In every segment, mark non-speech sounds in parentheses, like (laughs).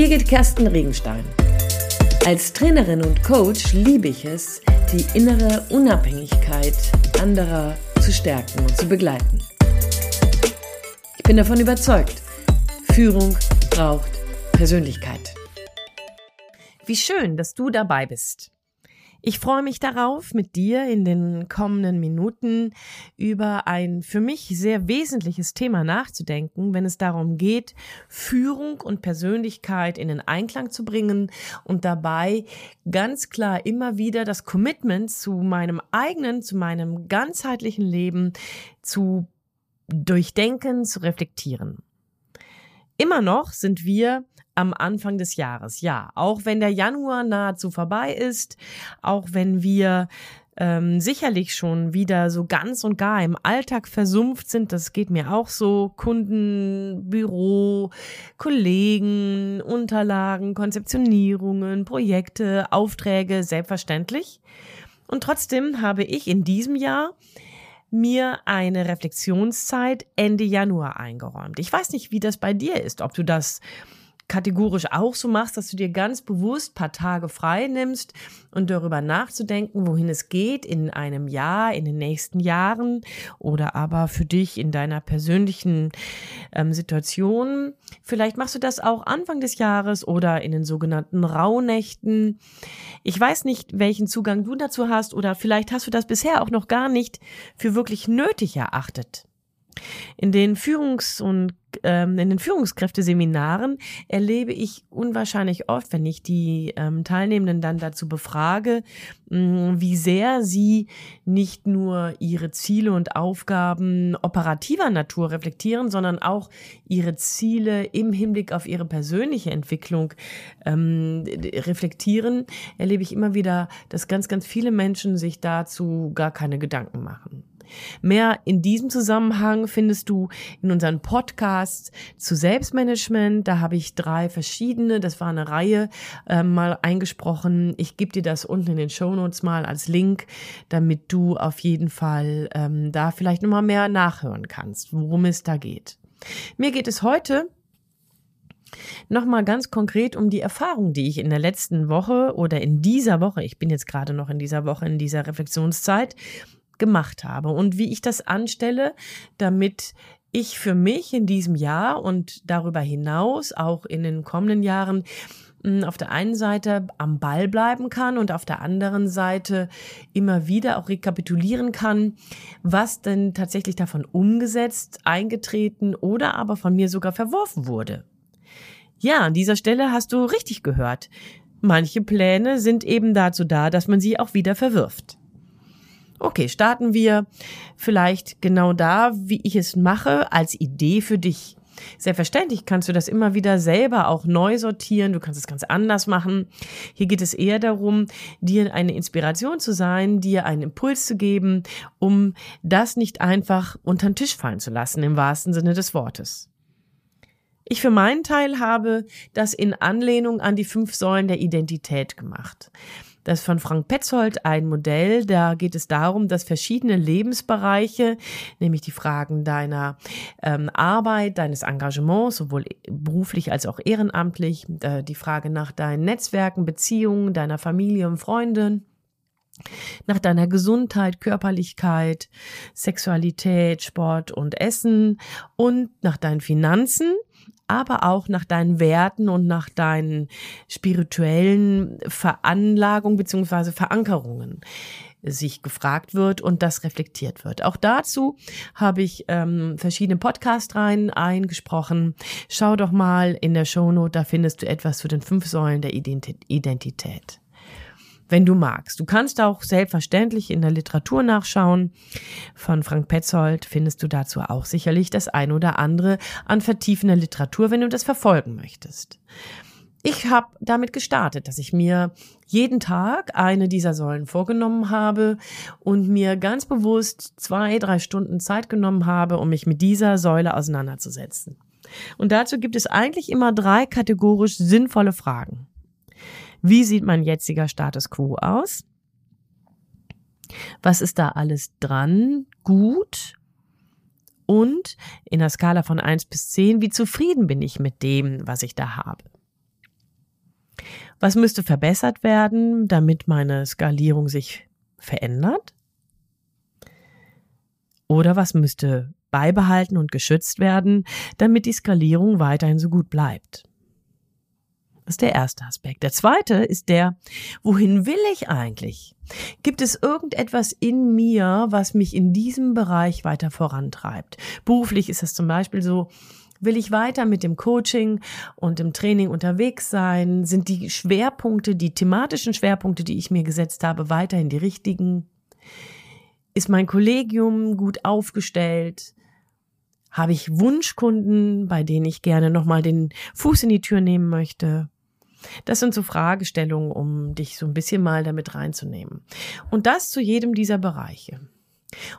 Birgit Kersten Regenstein. Als Trainerin und Coach liebe ich es, die innere Unabhängigkeit anderer zu stärken und zu begleiten. Ich bin davon überzeugt, Führung braucht Persönlichkeit. Wie schön, dass du dabei bist. Ich freue mich darauf, mit dir in den kommenden Minuten über ein für mich sehr wesentliches Thema nachzudenken, wenn es darum geht, Führung und Persönlichkeit in den Einklang zu bringen und dabei ganz klar immer wieder das Commitment zu meinem eigenen, zu meinem ganzheitlichen Leben zu durchdenken, zu reflektieren. Immer noch sind wir am Anfang des Jahres. Ja, auch wenn der Januar nahezu vorbei ist, auch wenn wir ähm, sicherlich schon wieder so ganz und gar im Alltag versumpft sind. Das geht mir auch so. Kunden, Büro, Kollegen, Unterlagen, Konzeptionierungen, Projekte, Aufträge, selbstverständlich. Und trotzdem habe ich in diesem Jahr mir eine Reflexionszeit Ende Januar eingeräumt. Ich weiß nicht, wie das bei dir ist, ob du das kategorisch auch so machst, dass du dir ganz bewusst paar Tage frei nimmst und darüber nachzudenken, wohin es geht in einem Jahr, in den nächsten Jahren oder aber für dich in deiner persönlichen ähm, Situation. Vielleicht machst du das auch Anfang des Jahres oder in den sogenannten Rauhnächten. Ich weiß nicht, welchen Zugang du dazu hast oder vielleicht hast du das bisher auch noch gar nicht für wirklich nötig erachtet. In den Führungs- und ähm, in den Führungskräfteseminaren erlebe ich unwahrscheinlich oft, wenn ich die ähm, Teilnehmenden dann dazu befrage, mh, wie sehr sie nicht nur ihre Ziele und Aufgaben operativer Natur reflektieren, sondern auch ihre Ziele im Hinblick auf ihre persönliche Entwicklung ähm, reflektieren, erlebe ich immer wieder, dass ganz, ganz viele Menschen sich dazu gar keine Gedanken machen. Mehr in diesem Zusammenhang findest du in unseren Podcasts zu Selbstmanagement. Da habe ich drei verschiedene, das war eine Reihe, äh, mal eingesprochen. Ich gebe dir das unten in den Show Notes mal als Link, damit du auf jeden Fall ähm, da vielleicht nochmal mehr nachhören kannst, worum es da geht. Mir geht es heute Nochmal ganz konkret um die Erfahrung, die ich in der letzten Woche oder in dieser Woche, ich bin jetzt gerade noch in dieser Woche, in dieser Reflexionszeit, gemacht habe und wie ich das anstelle, damit ich für mich in diesem Jahr und darüber hinaus auch in den kommenden Jahren hm, auf der einen Seite am Ball bleiben kann und auf der anderen Seite immer wieder auch rekapitulieren kann, was denn tatsächlich davon umgesetzt, eingetreten oder aber von mir sogar verworfen wurde. Ja, an dieser Stelle hast du richtig gehört. Manche Pläne sind eben dazu da, dass man sie auch wieder verwirft. Okay, starten wir vielleicht genau da, wie ich es mache, als Idee für dich. Selbstverständlich kannst du das immer wieder selber auch neu sortieren. Du kannst es ganz anders machen. Hier geht es eher darum, dir eine Inspiration zu sein, dir einen Impuls zu geben, um das nicht einfach unter den Tisch fallen zu lassen, im wahrsten Sinne des Wortes. Ich für meinen Teil habe das in Anlehnung an die fünf Säulen der Identität gemacht. Das ist von Frank Petzold ein Modell. Da geht es darum, dass verschiedene Lebensbereiche, nämlich die Fragen deiner ähm, Arbeit, deines Engagements, sowohl beruflich als auch ehrenamtlich, äh, die Frage nach deinen Netzwerken, Beziehungen, deiner Familie und Freundin, nach deiner Gesundheit, Körperlichkeit, Sexualität, Sport und Essen und nach deinen Finanzen aber auch nach deinen Werten und nach deinen spirituellen Veranlagungen beziehungsweise Verankerungen sich gefragt wird und das reflektiert wird. Auch dazu habe ich ähm, verschiedene Podcast-Reihen eingesprochen. Schau doch mal in der Shownote, da findest du etwas zu den fünf Säulen der Identität wenn du magst. Du kannst auch selbstverständlich in der Literatur nachschauen. Von Frank Petzold findest du dazu auch sicherlich das ein oder andere an vertiefender Literatur, wenn du das verfolgen möchtest. Ich habe damit gestartet, dass ich mir jeden Tag eine dieser Säulen vorgenommen habe und mir ganz bewusst zwei, drei Stunden Zeit genommen habe, um mich mit dieser Säule auseinanderzusetzen. Und dazu gibt es eigentlich immer drei kategorisch sinnvolle Fragen. Wie sieht mein jetziger Status quo aus? Was ist da alles dran? Gut. Und in der Skala von eins bis zehn, wie zufrieden bin ich mit dem, was ich da habe? Was müsste verbessert werden, damit meine Skalierung sich verändert? Oder was müsste beibehalten und geschützt werden, damit die Skalierung weiterhin so gut bleibt? Das ist der erste Aspekt. Der zweite ist der, wohin will ich eigentlich? Gibt es irgendetwas in mir, was mich in diesem Bereich weiter vorantreibt? Beruflich ist es zum Beispiel so, Will ich weiter mit dem Coaching und dem Training unterwegs sein? Sind die Schwerpunkte, die thematischen Schwerpunkte, die ich mir gesetzt habe, weiterhin die richtigen? Ist mein Kollegium gut aufgestellt? Habe ich Wunschkunden, bei denen ich gerne nochmal den Fuß in die Tür nehmen möchte? Das sind so Fragestellungen, um dich so ein bisschen mal damit reinzunehmen. Und das zu jedem dieser Bereiche.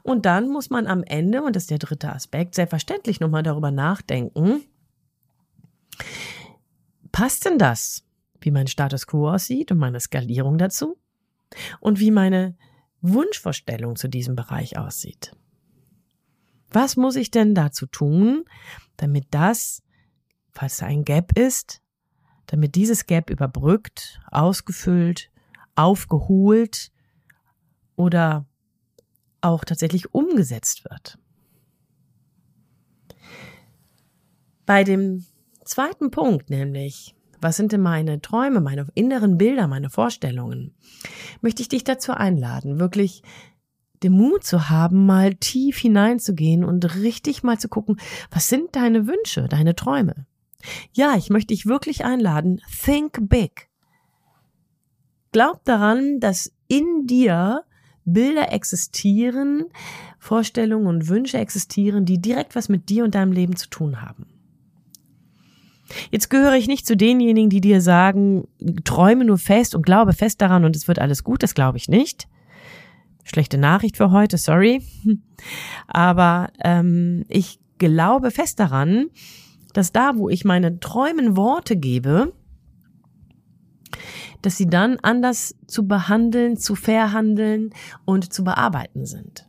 Und dann muss man am Ende, und das ist der dritte Aspekt, selbstverständlich nochmal darüber nachdenken, passt denn das, wie mein Status quo aussieht und meine Skalierung dazu? Und wie meine Wunschvorstellung zu diesem Bereich aussieht? Was muss ich denn dazu tun, damit das, falls da ein Gap ist, damit dieses Gap überbrückt, ausgefüllt, aufgeholt oder auch tatsächlich umgesetzt wird. Bei dem zweiten Punkt, nämlich, was sind denn meine Träume, meine inneren Bilder, meine Vorstellungen, möchte ich dich dazu einladen, wirklich den Mut zu haben, mal tief hineinzugehen und richtig mal zu gucken, was sind deine Wünsche, deine Träume. Ja, ich möchte dich wirklich einladen, think big. Glaub daran, dass in dir Bilder existieren, Vorstellungen und Wünsche existieren, die direkt was mit dir und deinem Leben zu tun haben. Jetzt gehöre ich nicht zu denjenigen, die dir sagen, träume nur fest und glaube fest daran und es wird alles gut, das glaube ich nicht. Schlechte Nachricht für heute, sorry. (laughs) Aber ähm, ich glaube fest daran, dass da, wo ich meine Träumen Worte gebe, dass sie dann anders zu behandeln, zu verhandeln und zu bearbeiten sind.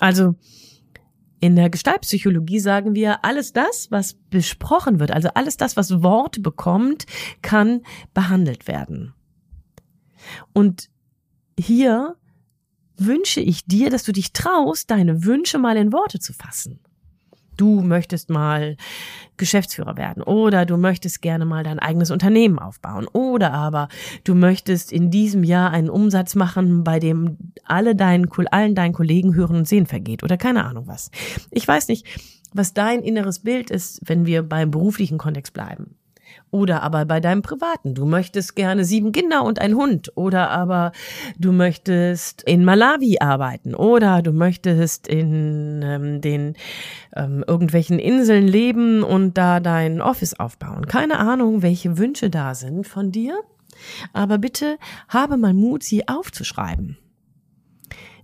Also in der Gestaltpsychologie sagen wir, alles das, was besprochen wird, also alles das, was Wort bekommt, kann behandelt werden. Und hier wünsche ich dir, dass du dich traust, deine Wünsche mal in Worte zu fassen du möchtest mal Geschäftsführer werden oder du möchtest gerne mal dein eigenes Unternehmen aufbauen oder aber du möchtest in diesem Jahr einen Umsatz machen, bei dem alle deinen, allen deinen Kollegen hören und sehen vergeht oder keine Ahnung was. Ich weiß nicht, was dein inneres Bild ist, wenn wir beim beruflichen Kontext bleiben. Oder aber bei deinem privaten. Du möchtest gerne sieben Kinder und einen Hund. Oder aber du möchtest in Malawi arbeiten. Oder du möchtest in ähm, den ähm, irgendwelchen Inseln leben und da dein Office aufbauen. Keine Ahnung, welche Wünsche da sind von dir. Aber bitte habe mal Mut, sie aufzuschreiben.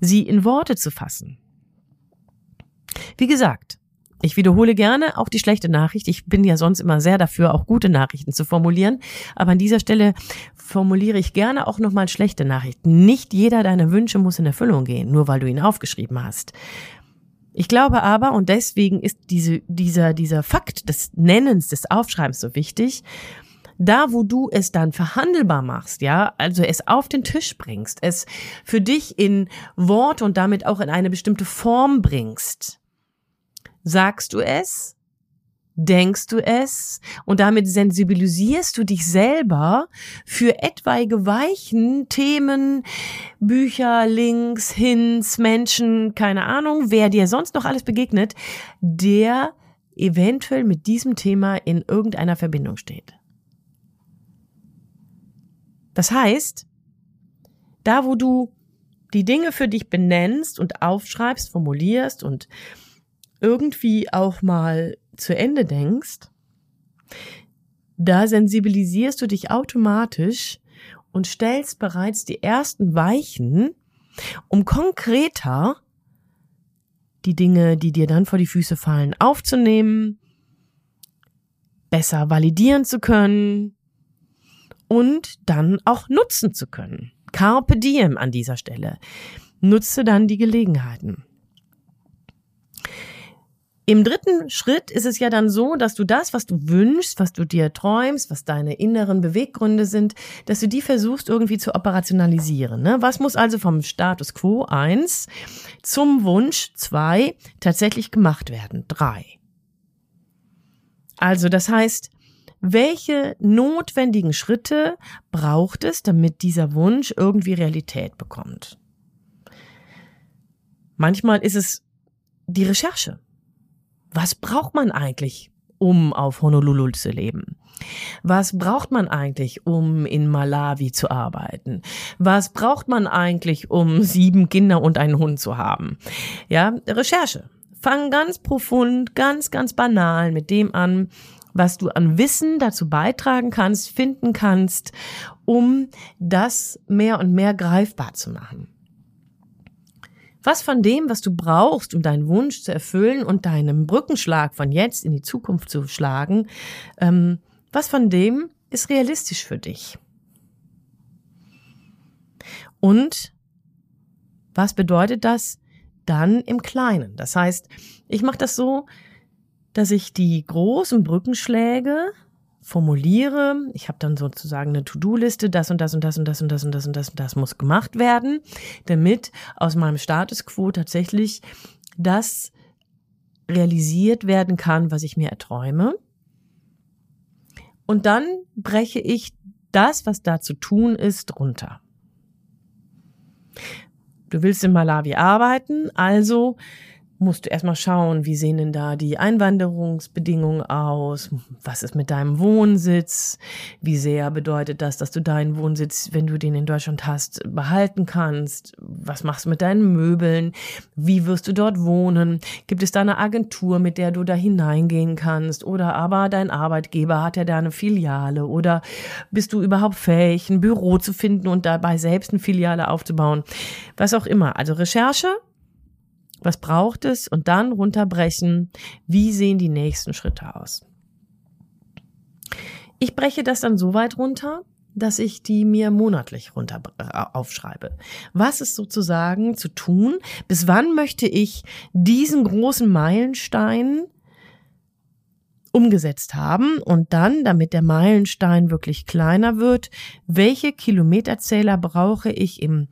Sie in Worte zu fassen. Wie gesagt, ich wiederhole gerne auch die schlechte Nachricht. Ich bin ja sonst immer sehr dafür, auch gute Nachrichten zu formulieren. Aber an dieser Stelle formuliere ich gerne auch nochmal schlechte Nachrichten. Nicht jeder deiner Wünsche muss in Erfüllung gehen, nur weil du ihn aufgeschrieben hast. Ich glaube aber, und deswegen ist diese, dieser, dieser Fakt des Nennens, des Aufschreibens so wichtig, da wo du es dann verhandelbar machst, ja, also es auf den Tisch bringst, es für dich in Wort und damit auch in eine bestimmte Form bringst, Sagst du es? Denkst du es? Und damit sensibilisierst du dich selber für etwaige Weichen, Themen, Bücher, Links, Hints, Menschen, keine Ahnung, wer dir sonst noch alles begegnet, der eventuell mit diesem Thema in irgendeiner Verbindung steht. Das heißt, da wo du die Dinge für dich benennst und aufschreibst, formulierst und irgendwie auch mal zu Ende denkst, da sensibilisierst du dich automatisch und stellst bereits die ersten Weichen, um konkreter die Dinge, die dir dann vor die Füße fallen, aufzunehmen, besser validieren zu können und dann auch nutzen zu können. Carpe diem an dieser Stelle. Nutze dann die Gelegenheiten. Im dritten Schritt ist es ja dann so, dass du das, was du wünschst, was du dir träumst, was deine inneren Beweggründe sind, dass du die versuchst irgendwie zu operationalisieren. Ne? Was muss also vom Status quo eins zum Wunsch zwei tatsächlich gemacht werden? Drei. Also das heißt, welche notwendigen Schritte braucht es, damit dieser Wunsch irgendwie Realität bekommt? Manchmal ist es die Recherche. Was braucht man eigentlich, um auf Honolulu zu leben? Was braucht man eigentlich, um in Malawi zu arbeiten? Was braucht man eigentlich, um sieben Kinder und einen Hund zu haben? Ja, Recherche. Fang ganz profund, ganz, ganz banal mit dem an, was du an Wissen dazu beitragen kannst, finden kannst, um das mehr und mehr greifbar zu machen. Was von dem, was du brauchst, um deinen Wunsch zu erfüllen und deinem Brückenschlag von jetzt in die Zukunft zu schlagen, ähm, was von dem ist realistisch für dich? Und was bedeutet das dann im Kleinen? Das heißt, ich mache das so, dass ich die großen Brückenschläge formuliere. Ich habe dann sozusagen eine To-Do-Liste, das und das und das und das und das und das und das und das muss gemacht werden, damit aus meinem Status quo tatsächlich das realisiert werden kann, was ich mir erträume. Und dann breche ich das, was da zu tun ist, runter. Du willst in Malawi arbeiten, also musst du erstmal schauen, wie sehen denn da die Einwanderungsbedingungen aus? Was ist mit deinem Wohnsitz? Wie sehr bedeutet das, dass du deinen Wohnsitz, wenn du den in Deutschland hast, behalten kannst? Was machst du mit deinen Möbeln? Wie wirst du dort wohnen? Gibt es da eine Agentur, mit der du da hineingehen kannst? Oder aber dein Arbeitgeber hat ja da eine Filiale? Oder bist du überhaupt fähig, ein Büro zu finden und dabei selbst eine Filiale aufzubauen? Was auch immer. Also Recherche was braucht es und dann runterbrechen, wie sehen die nächsten Schritte aus. Ich breche das dann so weit runter, dass ich die mir monatlich runter äh, aufschreibe. Was ist sozusagen zu tun? Bis wann möchte ich diesen großen Meilenstein umgesetzt haben und dann, damit der Meilenstein wirklich kleiner wird, welche Kilometerzähler brauche ich im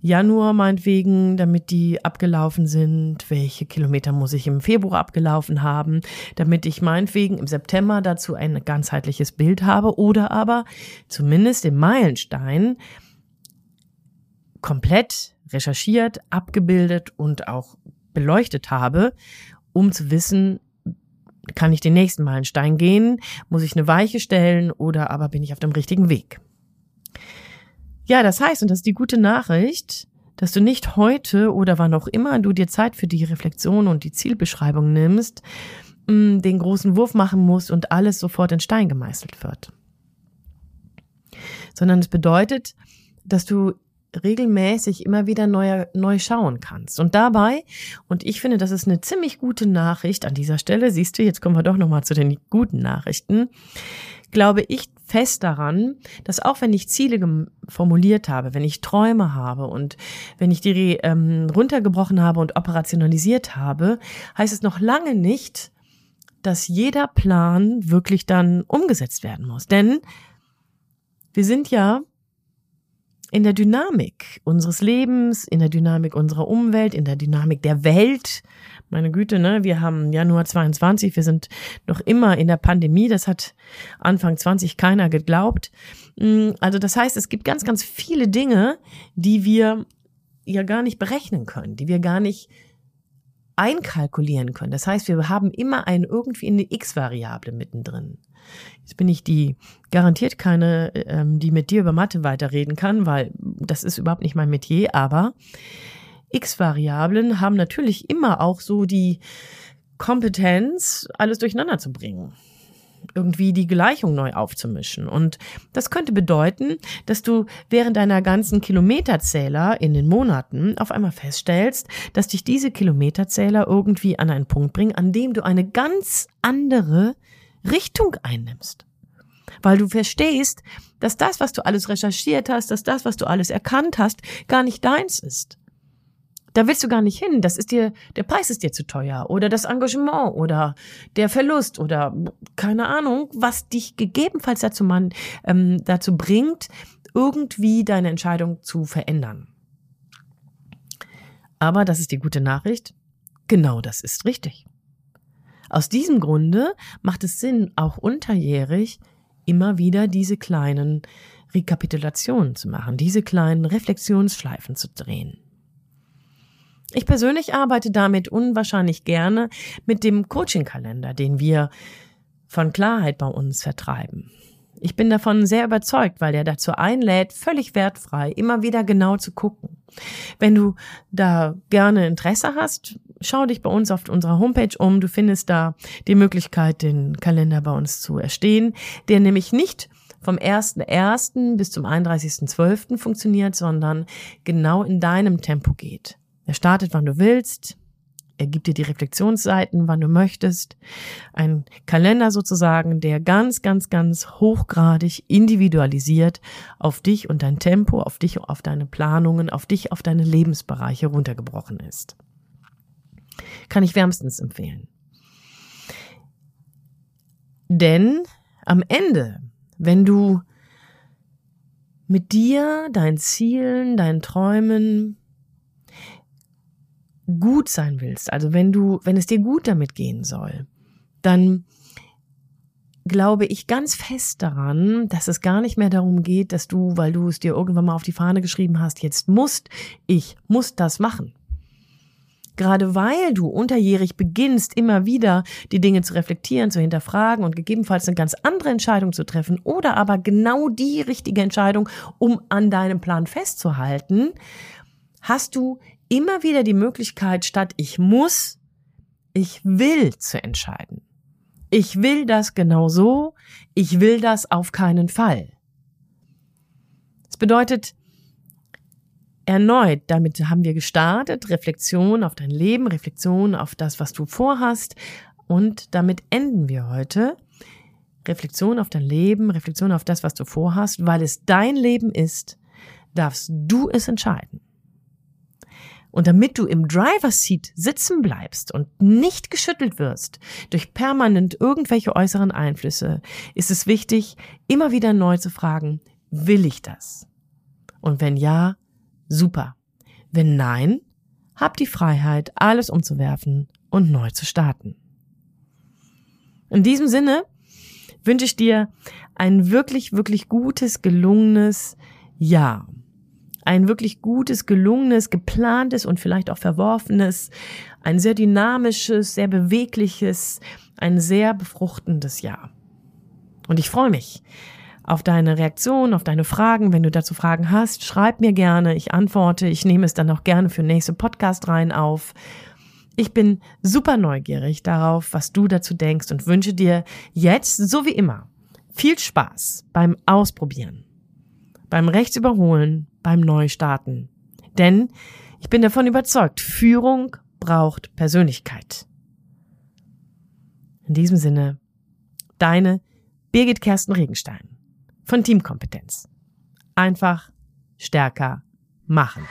Januar meinetwegen, damit die abgelaufen sind, welche Kilometer muss ich im Februar abgelaufen haben, damit ich meinetwegen im September dazu ein ganzheitliches Bild habe oder aber zumindest den Meilenstein komplett recherchiert, abgebildet und auch beleuchtet habe, um zu wissen, kann ich den nächsten Meilenstein gehen? Muss ich eine Weiche stellen oder aber bin ich auf dem richtigen Weg? Ja, das heißt, und das ist die gute Nachricht, dass du nicht heute oder wann auch immer du dir Zeit für die Reflexion und die Zielbeschreibung nimmst, mm, den großen Wurf machen musst und alles sofort in Stein gemeißelt wird. Sondern es bedeutet, dass du regelmäßig immer wieder neu, neu schauen kannst. Und dabei, und ich finde, das ist eine ziemlich gute Nachricht an dieser Stelle, siehst du, jetzt kommen wir doch nochmal zu den guten Nachrichten, glaube ich fest daran, dass auch wenn ich Ziele formuliert habe, wenn ich Träume habe und wenn ich die ähm, runtergebrochen habe und operationalisiert habe, heißt es noch lange nicht, dass jeder Plan wirklich dann umgesetzt werden muss. Denn wir sind ja in der Dynamik unseres Lebens, in der Dynamik unserer Umwelt, in der Dynamik der Welt. Meine Güte, ne, wir haben Januar 22, wir sind noch immer in der Pandemie, das hat Anfang 20 keiner geglaubt. Mm, also das heißt, es gibt ganz, ganz viele Dinge, die wir ja gar nicht berechnen können, die wir gar nicht einkalkulieren können. Das heißt, wir haben immer ein irgendwie eine X-Variable mittendrin. Jetzt bin ich die garantiert keine, ähm, die mit dir über Mathe weiterreden kann, weil das ist überhaupt nicht mein Metier, aber X-Variablen haben natürlich immer auch so die Kompetenz, alles durcheinander zu bringen irgendwie die Gleichung neu aufzumischen. Und das könnte bedeuten, dass du während deiner ganzen Kilometerzähler in den Monaten auf einmal feststellst, dass dich diese Kilometerzähler irgendwie an einen Punkt bringen, an dem du eine ganz andere Richtung einnimmst. Weil du verstehst, dass das, was du alles recherchiert hast, dass das, was du alles erkannt hast, gar nicht deins ist Da willst du gar nicht hin. Das ist dir, der Preis ist dir zu teuer oder das Engagement oder der Verlust oder keine Ahnung, was dich gegebenenfalls dazu, man, ähm, dazu bringt, irgendwie deine Entscheidung zu verändern. Aber das ist die gute Nachricht. Genau das ist richtig. Aus diesem Grunde macht es Sinn, auch unterjährig immer wieder diese kleinen Rekapitulationen zu machen, diese kleinen Reflexionsschleifen zu drehen. Ich persönlich arbeite damit unwahrscheinlich gerne mit dem Coaching-Kalender, den wir von Klarheit bei uns vertreiben. Ich bin davon sehr überzeugt, weil der dazu einlädt, völlig wertfrei immer wieder genau zu gucken. Wenn du da gerne Interesse hast, schau dich bei uns auf unserer Homepage um. Du findest da die Möglichkeit, den Kalender bei uns zu erstehen, der nämlich nicht vom 1.1. bis zum 31.12. funktioniert, sondern genau in deinem Tempo geht. Er startet, wann du willst. Er gibt dir die Reflexionsseiten, wann du möchtest. Ein Kalender sozusagen, der ganz, ganz, ganz hochgradig individualisiert auf dich und dein Tempo, auf dich, auf deine Planungen, auf dich, auf deine Lebensbereiche runtergebrochen ist. Kann ich wärmstens empfehlen. Denn am Ende, wenn du mit dir, deinen Zielen, deinen Träumen gut sein willst, also wenn du, wenn es dir gut damit gehen soll, dann glaube ich ganz fest daran, dass es gar nicht mehr darum geht, dass du, weil du es dir irgendwann mal auf die Fahne geschrieben hast, jetzt musst, ich muss das machen. Gerade weil du unterjährig beginnst, immer wieder die Dinge zu reflektieren, zu hinterfragen und gegebenenfalls eine ganz andere Entscheidung zu treffen oder aber genau die richtige Entscheidung, um an deinem Plan festzuhalten, hast du immer wieder die Möglichkeit, statt ich muss, ich will zu entscheiden. Ich will das genau so, ich will das auf keinen Fall. Das bedeutet, erneut, damit haben wir gestartet, Reflexion auf dein Leben, Reflexion auf das, was du vorhast und damit enden wir heute. Reflexion auf dein Leben, Reflexion auf das, was du vorhast, weil es dein Leben ist, darfst du es entscheiden. Und damit du im Driver Seat sitzen bleibst und nicht geschüttelt wirst durch permanent irgendwelche äußeren Einflüsse, ist es wichtig, immer wieder neu zu fragen, will ich das? Und wenn ja, super. Wenn nein, hab die Freiheit, alles umzuwerfen und neu zu starten. In diesem Sinne wünsche ich dir ein wirklich, wirklich gutes, gelungenes Jahr ein wirklich gutes, gelungenes, geplantes und vielleicht auch verworfenes, ein sehr dynamisches, sehr bewegliches, ein sehr befruchtendes Jahr. Und ich freue mich auf deine Reaktion, auf deine Fragen. Wenn du dazu Fragen hast, schreib mir gerne. Ich antworte. Ich nehme es dann auch gerne für nächste Podcast rein auf. Ich bin super neugierig darauf, was du dazu denkst und wünsche dir jetzt, so wie immer, viel Spaß beim Ausprobieren, beim Rechtsüberholen, beim Neustarten. Denn ich bin davon überzeugt, Führung braucht Persönlichkeit. In diesem Sinne, deine Birgit Kersten Regenstein von Teamkompetenz. Einfach stärker machen.